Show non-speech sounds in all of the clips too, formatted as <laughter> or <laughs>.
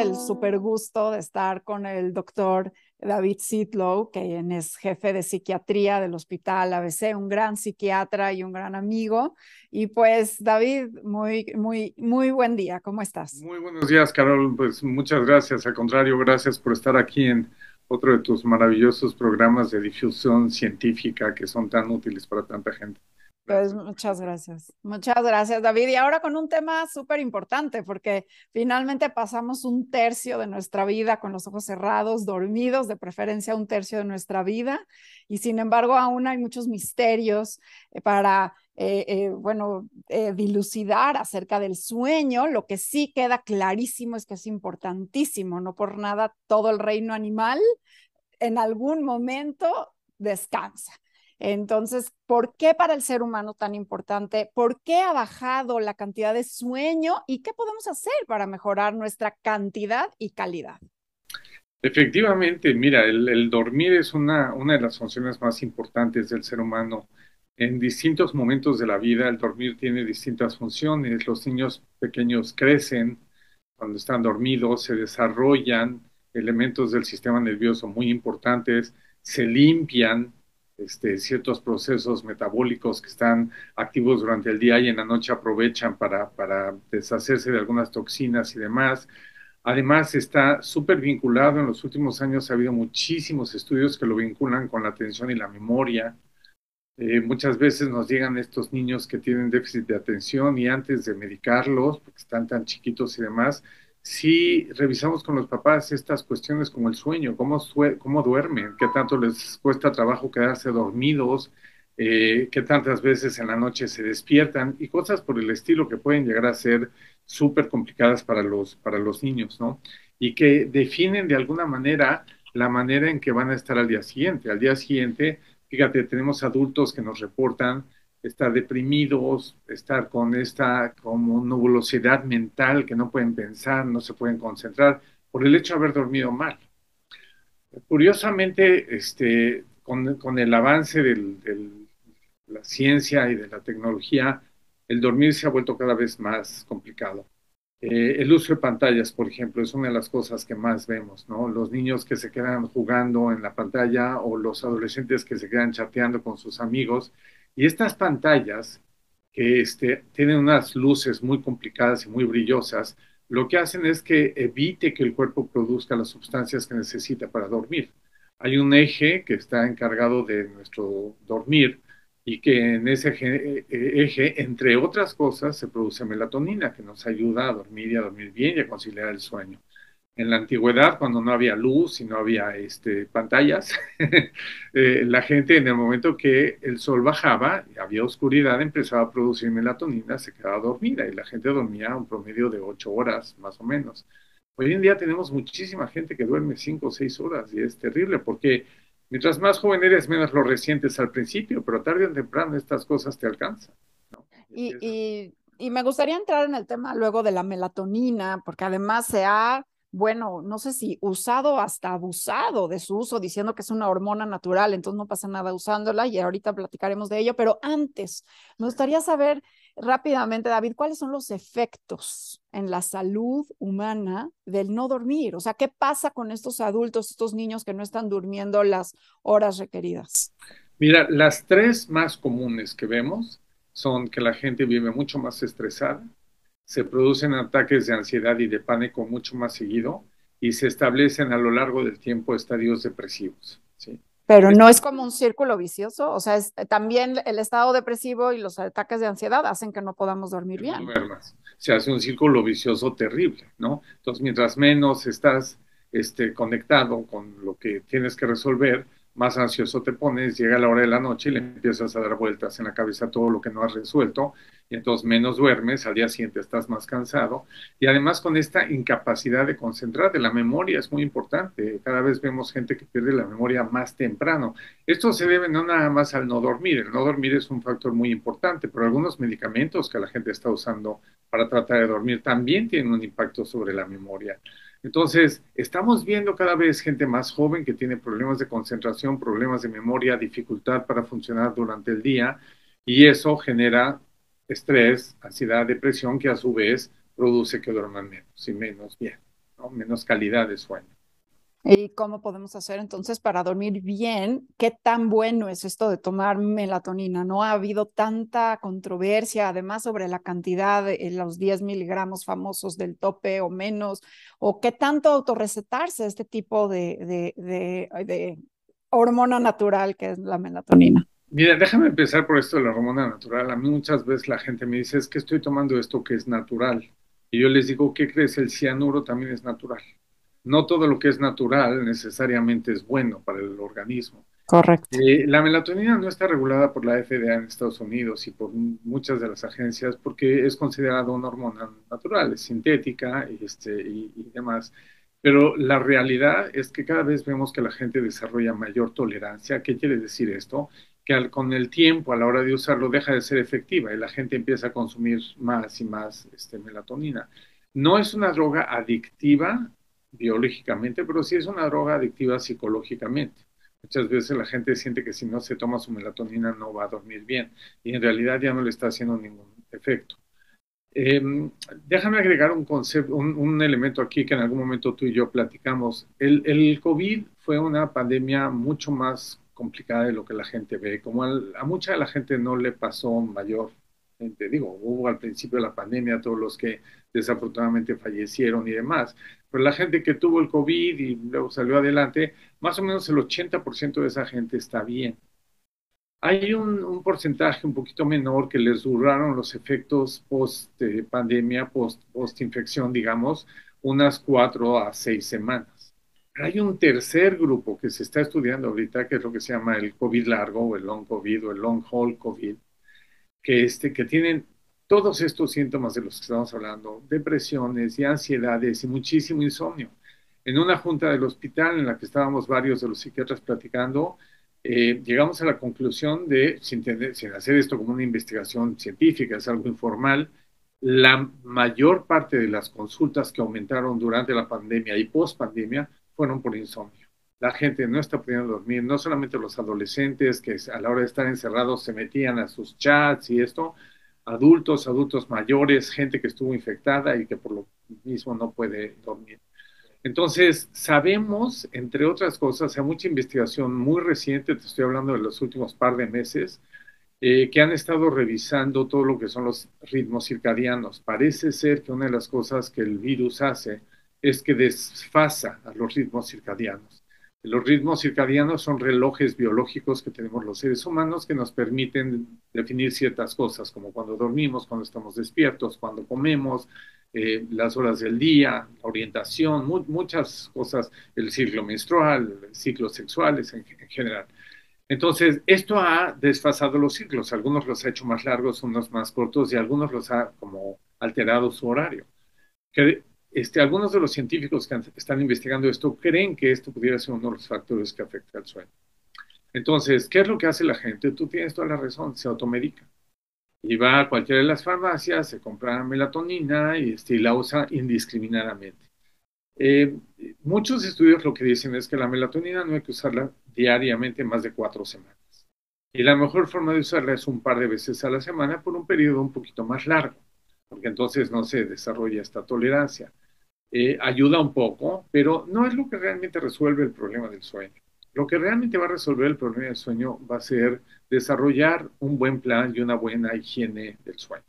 el super gusto de estar con el doctor David Sitlow, que es jefe de psiquiatría del Hospital ABC, un gran psiquiatra y un gran amigo. Y pues, David, muy, muy, muy buen día. ¿Cómo estás? Muy buenos días, Carol. Pues muchas gracias. Al contrario, gracias por estar aquí en otro de tus maravillosos programas de difusión científica que son tan útiles para tanta gente. Pues muchas gracias. Muchas gracias, David. Y ahora con un tema súper importante, porque finalmente pasamos un tercio de nuestra vida con los ojos cerrados, dormidos, de preferencia un tercio de nuestra vida. Y sin embargo, aún hay muchos misterios eh, para, eh, eh, bueno, dilucidar acerca del sueño. Lo que sí queda clarísimo es que es importantísimo, no por nada todo el reino animal en algún momento descansa. Entonces, ¿por qué para el ser humano tan importante? ¿Por qué ha bajado la cantidad de sueño? ¿Y qué podemos hacer para mejorar nuestra cantidad y calidad? Efectivamente, mira, el, dormir es una, una de las funciones más importantes del ser humano. En distintos momentos de la vida, el dormir tiene distintas funciones. Los niños pequeños crecen cuando están dormidos, se desarrollan elementos del sistema nervioso muy importantes, se limpian, este, ciertos procesos metabólicos que están activos durante el día y en la noche aprovechan para, para deshacerse de algunas toxinas y demás. Además, está súper vinculado, en los últimos años ha habido muchísimos estudios que lo vinculan con la atención y la memoria. Eh, muchas veces nos llegan estos niños que tienen déficit de atención y antes de medicarlos, porque están tan chiquitos y demás, si revisamos con los papás estas cuestiones como el sueño, cómo, cómo duermen, qué tanto les cuesta trabajo quedarse dormidos, eh, qué tantas veces en la noche se despiertan y cosas por el estilo que pueden llegar a ser súper complicadas para los, para los niños, ¿no? Y que definen de alguna manera la manera en que van a estar al día siguiente. Al día siguiente, fíjate, tenemos adultos que nos reportan estar deprimidos, estar con esta como nubulosidad mental que no pueden pensar, no se pueden concentrar por el hecho de haber dormido mal. Curiosamente, este, con, el avance de la ciencia y de la tecnología, el dormir se ha vuelto cada vez más complicado. Eh, el uso de pantallas, por ejemplo, es una de las cosas que más vemos, ¿no? Los niños que se quedan jugando en la pantalla o los adolescentes que se quedan chateando con sus amigos y estas pantallas, que este, tienen unas luces muy complicadas y muy brillosas, lo que hacen es que evite que el cuerpo produzca las sustancias que necesita para dormir. Hay un eje que está encargado de nuestro dormir y que en ese eje, eh, eje, entre otras cosas, se produce melatonina que nos ayuda a dormir y a dormir bien y a conciliar el sueño en la antigüedad, cuando no había luz y no había este, pantallas, <laughs> eh, la gente en el momento que el sol bajaba y había oscuridad empezaba a producir melatonina, se quedaba dormida y la gente dormía un promedio de ocho horas más o menos. Hoy en día tenemos muchísima gente que duerme cinco o seis horas y es terrible porque mientras más joven eres, menos lo resientes al principio, pero tarde o temprano estas cosas te alcanzan. Y, y, y me gustaría entrar en el tema luego de la melatonina, porque además se ha bueno, no sé si usado hasta abusado de su uso, diciendo que es una hormona natural, entonces no pasa nada usándola y ahorita platicaremos de ello, pero antes, me gustaría saber rápidamente, David, cuáles son los efectos en la salud humana del no dormir, o sea, ¿qué pasa con estos adultos, estos niños que no están durmiendo las horas requeridas? Mira, las tres más comunes que vemos son que la gente vive mucho más estresada, se producen ataques de ansiedad y de pánico mucho más seguido y se establecen a lo largo del tiempo estadios depresivos. ¿sí? Pero no es como un círculo vicioso, o sea, es, también el estado depresivo y los ataques de ansiedad hacen que no podamos dormir bien. Se hace un círculo vicioso terrible, ¿no? Entonces, mientras menos estás este, conectado con lo que tienes que resolver, más ansioso te pones, llega la hora de la noche y le empiezas a dar vueltas en la cabeza todo lo que no has resuelto, y entonces menos duermes, al día siguiente estás más cansado, y además con esta incapacidad de concentrarte, la memoria es muy importante, cada vez vemos gente que pierde la memoria más temprano. Esto se debe no nada más al no dormir, el no dormir es un factor muy importante, pero algunos medicamentos que la gente está usando para tratar de dormir también tienen un impacto sobre la memoria. Entonces, estamos viendo cada vez gente más joven que tiene problemas de concentración, problemas de memoria, dificultad para funcionar durante el día, y eso genera estrés, ansiedad, depresión, que a su vez produce que duerman menos y menos bien. menos calidad de sueño. ¿Y cómo podemos hacer entonces para dormir bien? ¿Qué tan bueno es esto de tomar melatonina? No ha habido tanta controversia, además, sobre la cantidad de los 10 miligramos famosos del tope o menos, o qué tanto autorrecetarse este tipo de, de, de hormona natural que es la melatonina. Mira, déjame empezar por esto de la hormona natural. A mí muchas veces la gente me dice, es que estoy tomando esto que es natural. Y yo les digo, ¿qué crees? El cianuro también es natural no todo lo que es natural necesariamente es bueno para el organismo. Correcto. Eh, la melatonina no está regulada por la FDA en Estados Unidos y por muchas de las agencias porque es considerada una hormona natural, es sintética este, y, y, demás. Pero la realidad es que cada vez vemos que la gente desarrolla mayor tolerancia. ¿Qué quiere decir esto? Que al, con el tiempo, a la hora de usarlo, deja de ser efectiva y la gente empieza a consumir más y más este, melatonina. No es una droga adictiva biológicamente, pero sí es una droga adictiva psicológicamente. Muchas veces la gente siente que si no se toma su melatonina no va a dormir bien y en realidad ya no le está haciendo ningún efecto. Em, déjame agregar un concepto, un, elemento aquí que en algún momento tú y yo platicamos. El, COVID fue una pandemia mucho más complicada de lo que la gente ve. Como a mucha de la gente no le pasó mayor digo, hubo al principio de la pandemia todos los que desafortunadamente fallecieron y demás, pero la gente que tuvo el COVID y luego salió adelante, más o menos el 80% de esa gente está bien. Hay un, porcentaje un poquito menor que les duraron los efectos post-pandemia, post-infección, digamos, unas cuatro a seis semanas. hay un tercer grupo que se está estudiando ahorita, que es lo que se llama el COVID largo o el long COVID o el long haul COVID, que, este, que tienen todos estos síntomas de los que estamos hablando, depresiones y ansiedades y muchísimo insomnio. En una junta del hospital en la que estábamos varios de los psiquiatras platicando, eh, llegamos a la conclusión de, sin, sin hacer esto como una investigación científica, es algo informal, la mayor parte de las consultas que aumentaron durante la pandemia y post pandemia fueron por insomnio la gente no está pudiendo dormir, no solamente los adolescentes que a la hora de estar encerrados se metían a sus chats y esto, adultos, adultos mayores, gente que estuvo infectada y que por lo mismo no puede dormir. Entonces, sabemos, entre otras cosas, hay mucha investigación muy reciente, te estoy hablando de los últimos par de meses, eh, que han estado revisando todo lo que son los ritmos circadianos. Parece ser que una de las cosas que el virus hace es que desfasa a los ritmos circadianos. Los ritmos circadianos son relojes biológicos que tenemos los seres humanos que nos permiten definir ciertas cosas, como cuando dormimos, cuando estamos despiertos, cuando comemos, eh, las horas del día, orientación, muchas cosas, el ciclo menstrual, ciclos sexuales en, general. Entonces, esto ha desfasado los ciclos, algunos los ha hecho más largos, unos más cortos y algunos los ha como alterado su horario. Este, algunos de los científicos que están investigando esto creen que esto pudiera ser uno de los factores que afecta al sueño. Entonces, ¿qué es lo que hace la gente? Tú tienes toda la razón, se automedica. Y va a cualquiera de las farmacias, se compra melatonina y, este, la usa indiscriminadamente. Eh, muchos estudios lo que dicen es que la melatonina no hay que usarla diariamente más de cuatro semanas. Y la mejor forma de usarla es un par de veces a la semana por un periodo un poquito más largo, porque entonces no se desarrolla esta tolerancia. Eh, ayuda un poco, pero no es lo que realmente resuelve el problema del sueño. Lo que realmente va a resolver el problema del sueño va a ser desarrollar un buen plan y una buena higiene del sueño.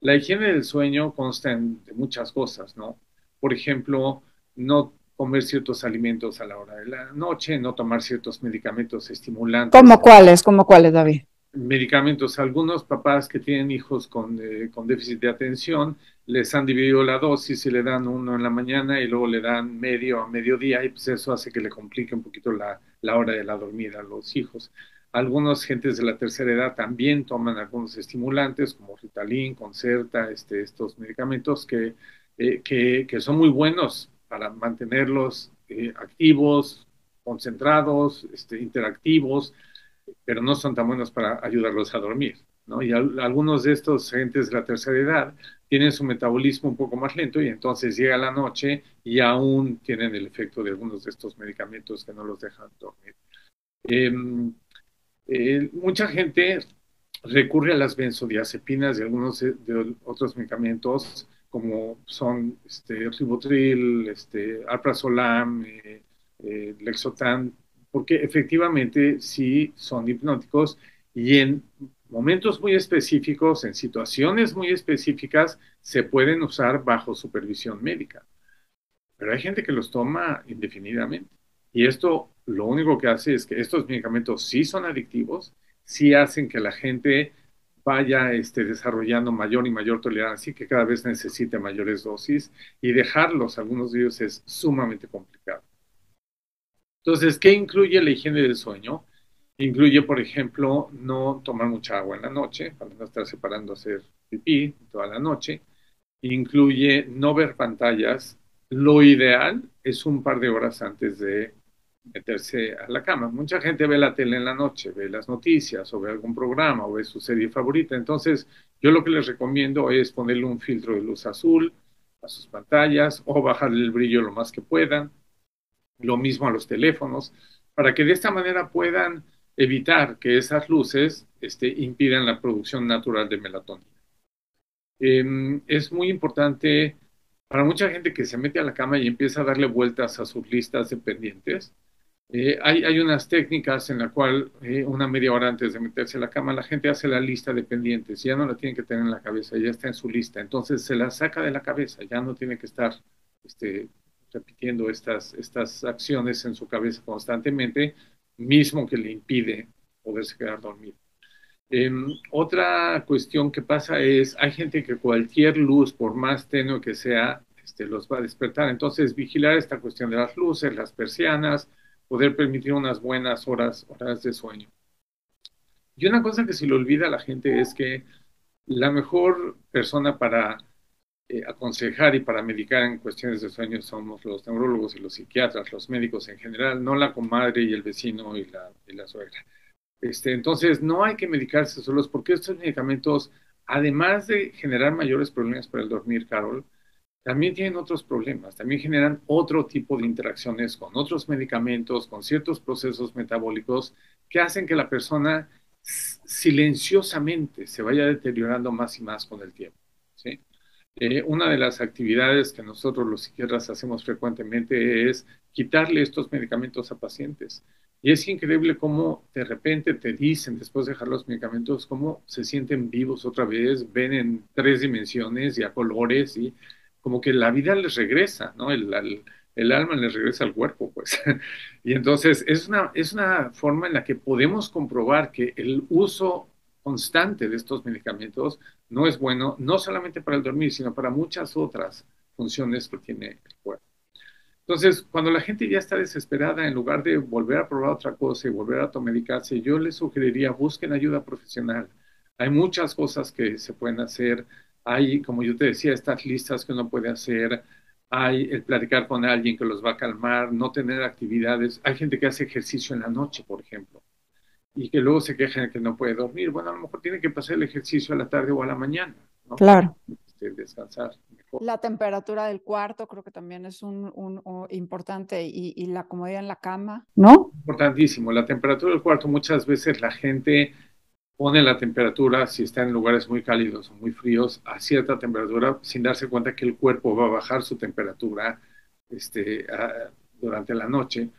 La higiene del sueño consta de muchas cosas, ¿no? Por ejemplo, no comer ciertos alimentos a la hora de la noche, no tomar ciertos medicamentos estimulantes. ¿Cómo cuáles? ¿Cómo cuáles, David? Medicamentos. Algunos papás que tienen hijos con, eh, con, déficit de atención les han dividido la dosis y le dan uno en la mañana y luego le dan medio a mediodía y pues eso hace que le complique un poquito la, la hora de la dormida a los hijos. Algunos gentes de la tercera edad también toman algunos estimulantes como Ritalin, Concerta, este, estos medicamentos que, eh, que, son muy buenos para mantenerlos eh, activos, concentrados, este, interactivos, pero no son tan buenos para ayudarlos a dormir. ¿no? Y algunos de estos gentes de la tercera edad tienen su metabolismo un poco más lento y entonces llega la noche y aún tienen el efecto de algunos de estos medicamentos que no los dejan dormir. Em, eh, mucha gente recurre a las benzodiazepinas y algunos de otros medicamentos como son este, ribotril, este, alprazolam, eh, eh, lexotan, porque efectivamente sí son hipnóticos y en momentos muy específicos, en situaciones muy específicas, se pueden usar bajo supervisión médica. Pero hay gente que los toma indefinidamente. Y esto lo único que hace es que estos medicamentos sí son adictivos, sí hacen que la gente vaya este, desarrollando mayor y mayor tolerancia y que cada vez necesite mayores dosis y dejarlos, algunos de ellos, es sumamente complicado. Entonces, ¿qué incluye la higiene del sueño? Incluye, por ejemplo, no tomar mucha agua en la noche, para no estar separando hacer pipí toda la noche. Incluye no ver pantallas. Lo ideal es un par de horas antes de meterse a la cama. Mucha gente ve la tele en la noche, ve las noticias o ve algún programa o ve su serie favorita. Entonces, yo lo que les recomiendo es ponerle un filtro de luz azul a sus pantallas o bajarle el brillo lo más que puedan. Lo mismo a los teléfonos, para que de esta manera puedan evitar que esas luces este, impidan la producción natural de melatonina. Em, es muy importante para mucha gente que se mete a la cama y empieza a darle vueltas a sus listas de pendientes. Eh, hay, hay, unas técnicas en la cual eh, una media hora antes de meterse a la cama la gente hace la lista de pendientes, ya no la tiene que tener en la cabeza, ya está en su lista, entonces se la saca de la cabeza, ya no tiene que estar este, repitiendo estas, estas acciones en su cabeza constantemente, mismo que le impide poderse quedar dormido. Em, otra cuestión que pasa es, hay gente que cualquier luz, por más tenue que sea, este, los va a despertar. Entonces, vigilar esta cuestión de las luces, las persianas, poder permitir unas buenas horas, horas de sueño. Y una cosa que se le olvida a la gente es que la mejor persona para eh, aconsejar y para medicar en cuestiones de sueño somos los neurólogos y los psiquiatras, los médicos en general, no la comadre y el vecino y la, y la suegra. Este, entonces, no hay que medicarse solos porque estos medicamentos, además de generar mayores problemas para el dormir, Carol, también tienen otros problemas, también generan otro tipo de interacciones con otros medicamentos, con ciertos procesos metabólicos que hacen que la persona silenciosamente se vaya deteriorando más y más con el tiempo. ¿sí? Eh, una de las actividades que nosotros los psiquiatras hacemos frecuentemente es quitarle estos medicamentos a pacientes. Y es increíble cómo de repente te dicen, después de dejar los medicamentos, cómo se sienten vivos otra vez, ven en tres dimensiones y a colores y como que la vida les regresa, ¿no? El, el, alma les regresa al cuerpo, pues. <laughs> y entonces es una, es una forma en la que podemos comprobar que el uso constante de estos medicamentos no es bueno, no solamente para el dormir, sino para muchas otras funciones que tiene el cuerpo. Entonces, cuando la gente ya está desesperada, en lugar de volver a probar otra cosa y volver a automedicarse, yo les sugeriría busquen ayuda profesional. Hay muchas cosas que se pueden hacer. Hay, como yo te decía, estas listas que uno puede hacer. Hay el platicar con alguien que los va a calmar, no tener actividades. Hay gente que hace ejercicio en la noche, por ejemplo y que luego se quejan de que no puede dormir. Bueno, a lo mejor tiene que pasar el ejercicio a la tarde o a la mañana. ¿no? Claro. Este, descansar mejor. La temperatura del cuarto creo que también es un, un, importante y, y, la comodidad en la cama, ¿no? Importantísimo. La temperatura del cuarto, muchas veces la gente pone la temperatura, si está en lugares muy cálidos o muy fríos, a cierta temperatura sin darse cuenta que el cuerpo va a bajar su temperatura este, a, durante la noche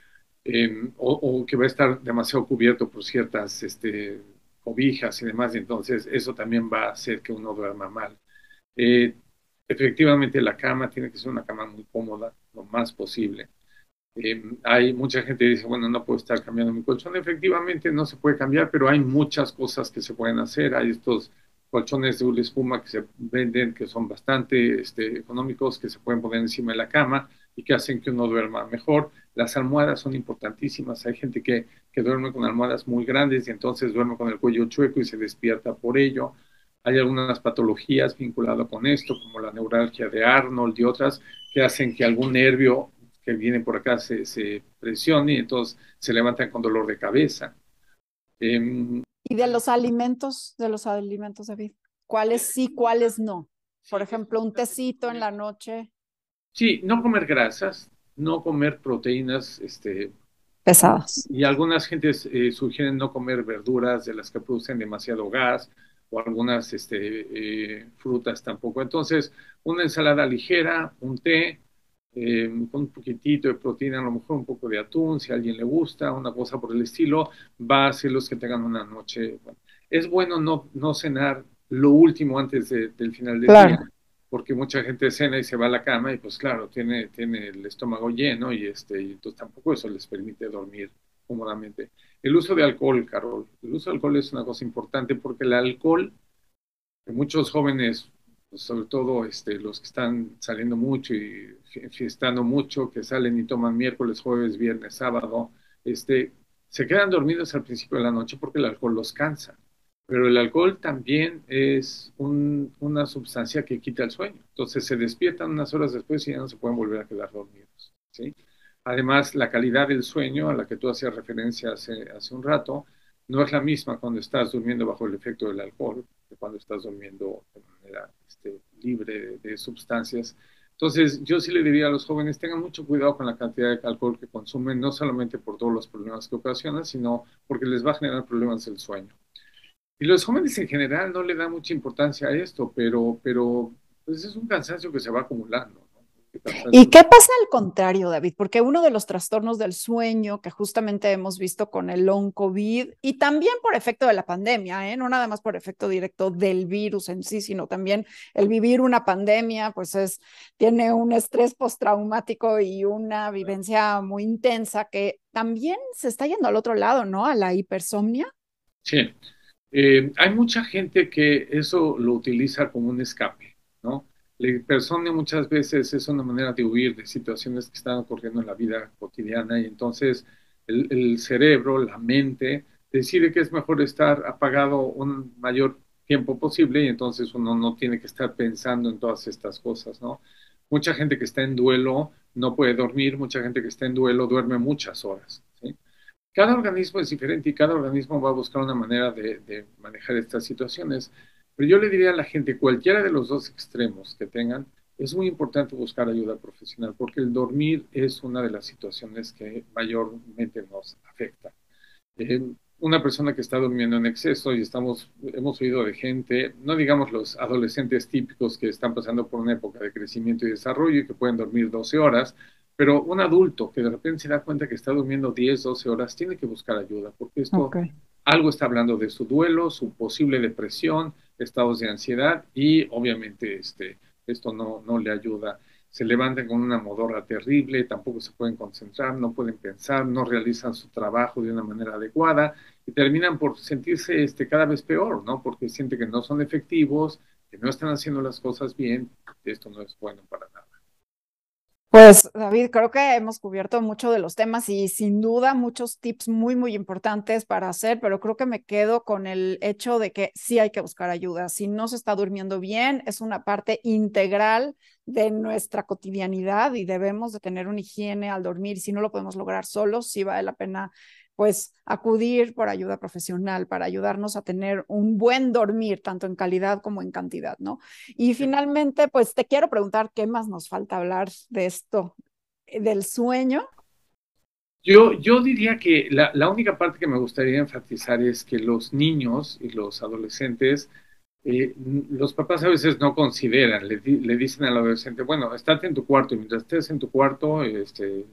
o, que va a estar demasiado cubierto por ciertas este, cobijas y demás, y entonces eso también va a hacer que uno duerma mal. Eh, efectivamente, la cama tiene que ser una cama muy cómoda, lo más posible. Em, hay mucha gente que dice, bueno, no puedo estar cambiando mi colchón. Efectivamente, no se puede cambiar, pero hay muchas cosas que se pueden hacer. Hay estos colchones de hule espuma que se venden, que son bastante este, económicos, que se pueden poner encima de la cama y que hacen que uno duerma mejor. Las almohadas son importantísimas. Hay gente que, que duerme con almohadas muy grandes y entonces duerme con el cuello chueco y se despierta por ello. Hay algunas patologías vinculadas con esto, como la neuralgia de Arnold y otras, que hacen que algún nervio que viene por acá se, se presione y entonces se levantan con dolor de cabeza. Eh, y de los alimentos, de los alimentos, David, ¿cuáles sí, cuáles no? Por ejemplo, un tecito en la noche. Sí, no comer grasas, no comer proteínas este, pesadas. Y algunas gentes eh, sugieren no comer verduras de las que producen demasiado gas o algunas este, eh, frutas tampoco. Entonces, una ensalada ligera, un té, eh, con un poquitito de proteína, a lo mejor un poco de atún, si a alguien le gusta, una cosa por el estilo, va a hacer los que tengan una noche. es bueno no, no cenar lo último antes del final del día, porque mucha gente cena y se va a la cama y pues claro, tiene, tiene el estómago lleno y, este, y entonces tampoco eso les permite dormir cómodamente. El uso de alcohol, Carol, el uso de alcohol es una cosa importante porque el alcohol, muchos jóvenes pues, sobre todo este, los que están saliendo mucho y fiestando mucho, que salen y toman miércoles, jueves, viernes, sábado, este, se quedan dormidos al principio de la noche porque el alcohol los cansa. Pero el alcohol también es una sustancia que quita el sueño. Entonces se despiertan unas horas después y ya no se pueden volver a quedar dormidos. Además, la calidad del sueño a la que tú hacías referencia hace, hace un rato no es la misma cuando estás durmiendo bajo el efecto del alcohol que cuando estás durmiendo de manera este, libre de, sustancias. Entonces, yo sí le diría a los jóvenes, tengan mucho cuidado con la cantidad de alcohol que consumen, no solamente por todos los problemas que ocasionan, sino porque les va a generar problemas del sueño. Y los jóvenes en general no le dan mucha importancia a esto, pero, pero pues es un cansancio que se va acumulando. ¿Y qué pasa al contrario, David? Porque uno de los trastornos del sueño que justamente hemos visto con el long COVID y también por efecto de la pandemia, ¿eh? no nada más por efecto directo del virus en sí, sino también el vivir una pandemia, pues es, tiene un estrés postraumático y una vivencia muy intensa que también se está yendo al otro lado, ¿no? A la hipersomnia. Sí, eh, hay mucha gente que eso lo utiliza como un escape, ¿no? La persona muchas veces es una manera de huir de situaciones que están ocurriendo en la vida cotidiana y entonces el, cerebro, la mente, decide que es mejor estar apagado un mayor tiempo posible y entonces uno no tiene que estar pensando en todas estas cosas, ¿no? Mucha gente que está en duelo no puede dormir, mucha gente que está en duelo duerme muchas horas. ¿sí? Cada organismo es diferente y cada organismo va a buscar una manera de, manejar estas situaciones. Pero yo le diría a la gente, cualquiera de los dos extremos que tengan, es muy importante buscar ayuda profesional porque el dormir es una de las situaciones que mayormente nos afecta. Eh, una persona que está durmiendo en exceso y estamos, hemos oído de gente, no digamos los adolescentes típicos que están pasando por una época de crecimiento y desarrollo y que pueden dormir 12 horas, pero un adulto que de repente se da cuenta que está durmiendo 10, 12 horas, tiene que buscar ayuda porque esto algo está hablando de su duelo, su posible depresión, estados de ansiedad y obviamente este, esto no, no le ayuda. Se levantan con una modorra terrible, tampoco se pueden concentrar, no pueden pensar, no realizan su trabajo de una manera adecuada y terminan por sentirse este, cada vez peor, ¿no? Porque sienten que no son efectivos, que no están haciendo las cosas bien, esto no es bueno para nada. Pues David, creo que hemos cubierto mucho de los temas y sin duda muchos tips muy, muy importantes para hacer, pero creo que me quedo con el hecho de que sí hay que buscar ayuda. Si no se está durmiendo bien, es una parte integral de nuestra cotidianidad y debemos de tener una higiene al dormir. Si no lo podemos lograr solos, sí vale la pena pues acudir por ayuda profesional para ayudarnos a tener un buen dormir, tanto en calidad como en cantidad, ¿no? Y finalmente, pues te quiero preguntar, ¿qué más nos falta hablar de esto, eh, del sueño? Yo, yo diría que la, la única parte que me gustaría enfatizar es que los niños y los adolescentes, eh, los papás a veces no consideran, le, le, dicen al adolescente, bueno, estate en tu cuarto y mientras estés en tu cuarto, este,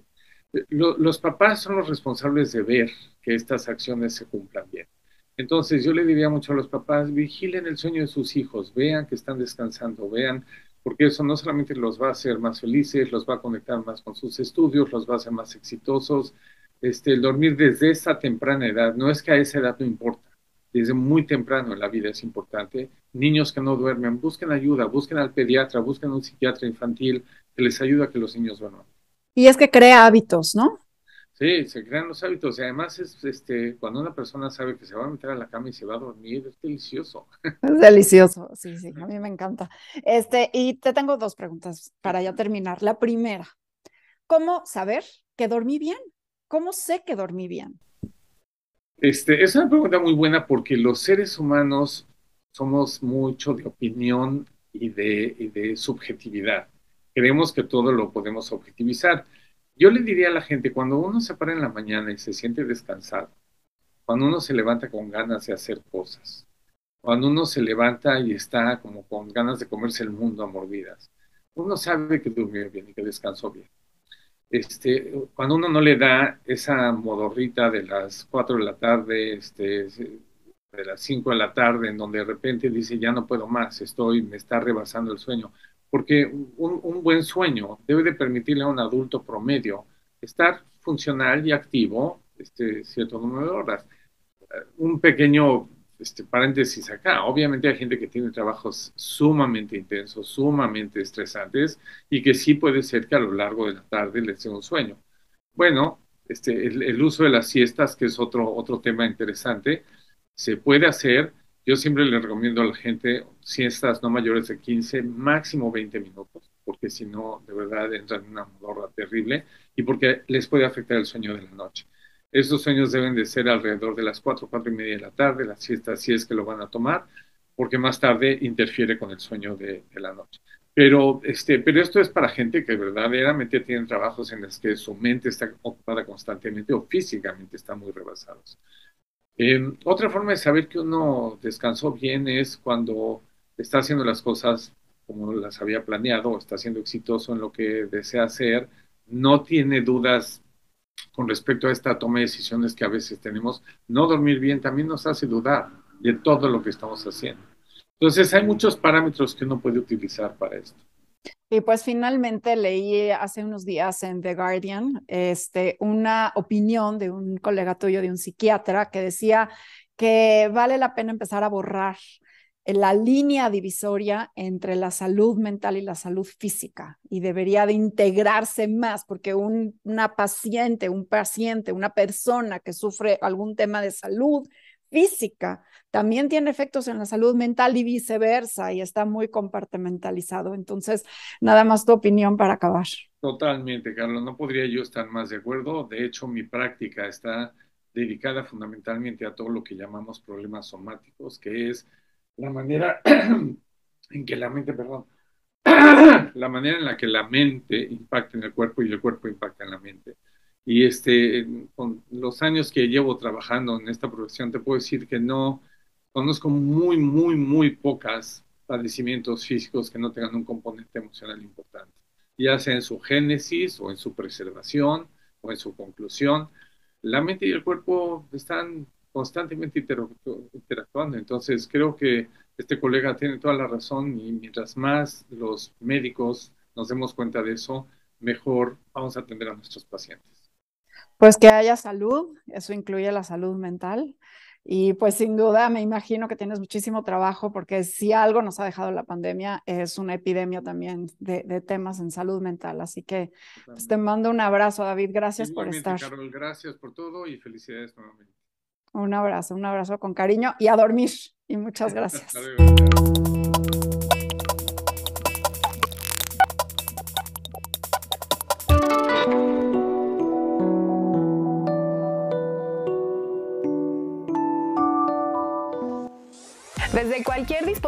los papás son los responsables de ver que estas acciones se cumplan bien. Entonces yo le diría mucho a los papás, vigilen el sueño de sus hijos, vean que están descansando, vean, porque eso no solamente los va a hacer más felices, los va a conectar más con sus estudios, los va a hacer más exitosos. Este, el dormir desde esa temprana edad, no es que a esa edad no importa, desde muy temprano en la vida es importante. Niños que no duermen, busquen ayuda, busquen al pediatra, busquen un psiquiatra infantil que les ayude a que los niños duerman. Y es que crea hábitos, ¿no? Sí, se crean los hábitos y además es este cuando una persona sabe que se va a meter a la cama y se va a dormir, es delicioso. <laughs> Es delicioso, sí, sí, a mí me encanta. Este, y te tengo dos preguntas para ya terminar. La primera, ¿cómo saber que dormí bien? ¿Cómo sé que dormí bien? Este, es una pregunta muy buena porque los seres humanos somos mucho de opinión y de, y de subjetividad creemos que todo lo podemos objetivizar. Yo le diría a la gente, cuando uno se para en la mañana y se siente descansado, cuando uno se levanta con ganas de hacer cosas, cuando uno se levanta y está como con ganas de comerse el mundo a mordidas. Uno sabe que durmió bien y que descansó bien. Este, cuando uno no le da esa modorrita de las 4 de la tarde, este, de las 5 de la tarde, en donde de repente dice, ya no puedo más, estoy, me está rebasando el sueño. Porque un, un buen sueño debe de permitirle a un adulto promedio estar funcional y activo este, cierto número de horas. Un pequeño este, paréntesis acá. Obviamente hay gente que tiene trabajos sumamente intensos, sumamente estresantes y que sí puede ser que a lo largo de la tarde les dé un sueño. Bueno, este, el, uso de las siestas, que es otro, otro tema interesante, se puede hacer. Yo siempre le recomiendo a la gente siestas no mayores de 15, máximo 20 minutos, porque si no, de verdad entran en una modorra terrible y porque les puede afectar el sueño de la noche. Esos sueños deben de ser alrededor de las 4, 4 y media de la tarde, la siesta si es que lo van a tomar, porque más tarde interfiere con el sueño de, la noche. Pero, este, pero esto es para gente que verdaderamente tiene trabajos en los que su mente está ocupada constantemente o físicamente está muy rebasados. Em, otra forma de saber que uno descansó bien es cuando está haciendo las cosas como las había planeado, está siendo exitoso en lo que desea hacer, no tiene dudas con respecto a esta toma de decisiones que a veces tenemos, no dormir bien también nos hace dudar de todo lo que estamos haciendo. Entonces hay muchos parámetros que uno puede utilizar para esto. Y pues finalmente leí hace unos días en The Guardian este, una opinión de un colega tuyo, de un psiquiatra, que decía que vale la pena empezar a borrar la línea divisoria entre la salud mental y la salud física y debería de integrarse más porque un, una paciente, un paciente, una persona que sufre algún tema de salud física también tiene efectos en la salud mental y viceversa y está muy compartimentalizado. Entonces, nada más tu opinión para acabar. Totalmente, Carlos, no podría yo estar más de acuerdo. De hecho, mi práctica está dedicada fundamentalmente a todo lo que llamamos problemas somáticos, que es la manera <clears throat> en que la mente, perdón, <clears throat> la manera en la que la mente impacta en el cuerpo y el cuerpo impacta en la mente. Y este, con los años que llevo trabajando en esta profesión, te puedo decir que no conozco muy, muy, muy pocas padecimientos físicos que no tengan un componente emocional importante, ya sea en su génesis o en su preservación o en su conclusión. La mente y el cuerpo están constantemente interactuando. Entonces, creo que este colega tiene toda la razón y mientras más los médicos nos demos cuenta de eso, mejor vamos a atender a nuestros pacientes. Pues que haya salud, eso incluye la salud mental. Y pues sin duda me imagino que tienes muchísimo trabajo porque si algo nos ha dejado la pandemia es una epidemia también de, temas en salud mental. Así que pues, te mando un abrazo, David. Gracias por estar. Carol, gracias por todo y felicidades nuevamente. Un abrazo, un abrazo con cariño y a dormir. Y muchas <laughs> gracias.